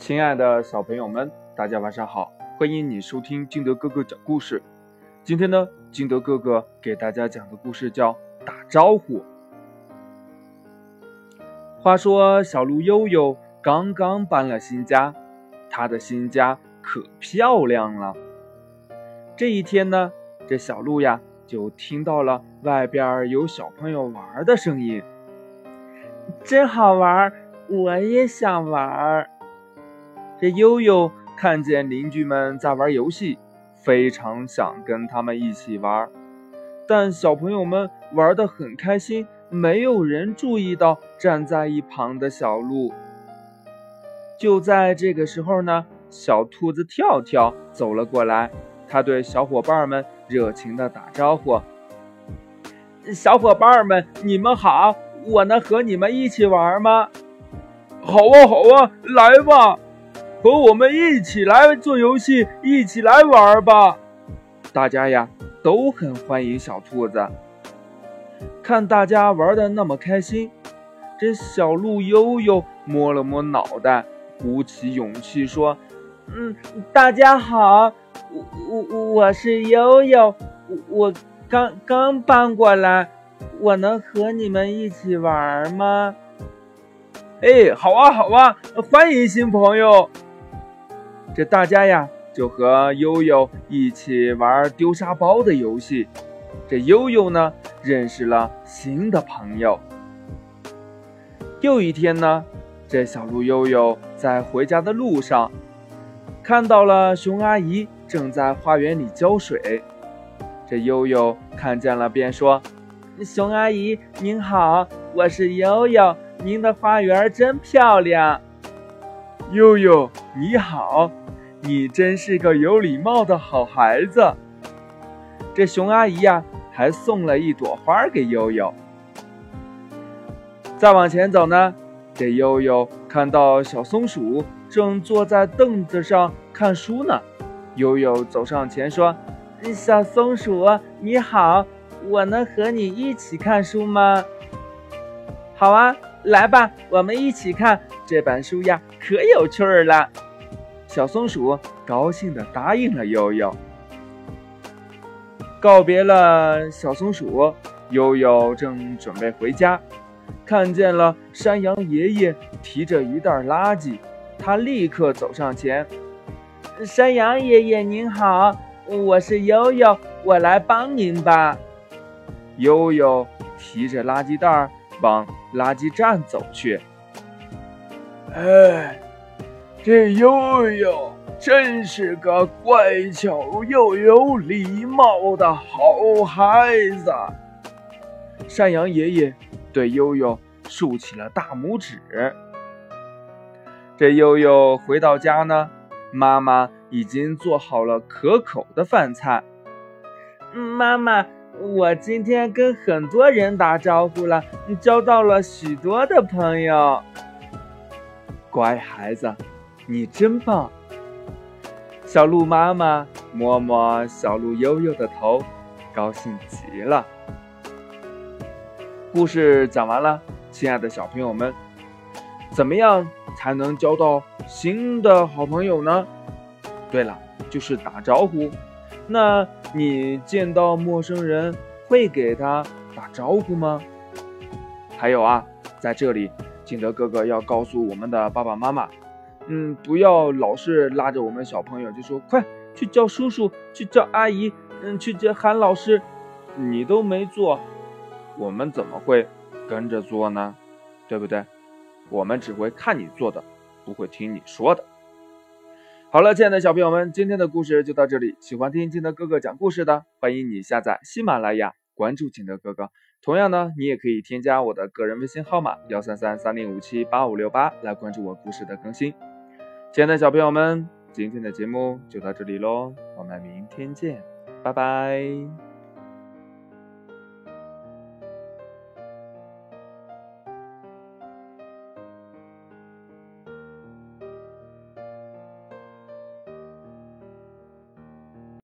亲爱的小朋友们，大家晚上好！欢迎你收听金德哥哥讲故事。今天呢，金德哥哥给大家讲的故事叫《打招呼》。话说，小鹿悠悠刚刚搬了新家，他的新家可漂亮了。这一天呢，这小鹿呀就听到了外边有小朋友玩的声音，真好玩，我也想玩。这悠悠看见邻居们在玩游戏，非常想跟他们一起玩，但小朋友们玩得很开心，没有人注意到站在一旁的小鹿。就在这个时候呢，小兔子跳跳走了过来，他对小伙伴们热情地打招呼：“小伙伴们，你们好，我能和你们一起玩吗？”“好啊，好啊，来吧。”和我们一起来做游戏，一起来玩吧！大家呀都很欢迎小兔子。看大家玩的那么开心，这小鹿悠悠摸了摸脑袋，鼓起勇气说：“嗯，大家好，我我我是悠悠，我刚刚搬过来，我能和你们一起玩吗？”哎，好啊，好啊，欢迎新朋友。这大家呀，就和悠悠一起玩丢沙包的游戏。这悠悠呢，认识了新的朋友。又一天呢，这小鹿悠悠在回家的路上，看到了熊阿姨正在花园里浇水。这悠悠看见了，便说：“熊阿姨您好，我是悠悠，您的花园真漂亮。”悠悠你好。你真是个有礼貌的好孩子。这熊阿姨呀，还送了一朵花给悠悠。再往前走呢，这悠悠看到小松鼠正坐在凳子上看书呢。悠悠走上前说：“小松鼠你好，我能和你一起看书吗？”“好啊，来吧，我们一起看这本书呀，可有趣儿了。”小松鼠高兴地答应了悠悠。告别了小松鼠，悠悠正准备回家，看见了山羊爷爷提着一袋垃圾，他立刻走上前：“山羊爷爷您好，我是悠悠，我来帮您吧。”悠悠提着垃圾袋往垃圾站走去。哎。这悠悠真是个乖巧又有礼貌的好孩子。山羊爷爷对悠悠竖起了大拇指。这悠悠回到家呢，妈妈已经做好了可口的饭菜。妈妈，我今天跟很多人打招呼了，交到了许多的朋友。乖孩子。你真棒，小鹿妈妈摸摸小鹿悠悠的头，高兴极了。故事讲完了，亲爱的小朋友们，怎么样才能交到新的好朋友呢？对了，就是打招呼。那你见到陌生人会给他打招呼吗？还有啊，在这里，景德哥哥要告诉我们的爸爸妈妈。嗯，不要老是拉着我们小朋友就说快去叫叔叔，去叫阿姨，嗯，去叫喊老师，你都没做，我们怎么会跟着做呢？对不对？我们只会看你做的，不会听你说的。好了，亲爱的小朋友们，今天的故事就到这里。喜欢听金德哥哥讲故事的，欢迎你下载喜马拉雅，关注金德哥哥。同样呢，你也可以添加我的个人微信号码幺三三三零五七八五六八来关注我故事的更新。亲爱的小朋友们，今天的节目就到这里喽，我们明天见，拜拜。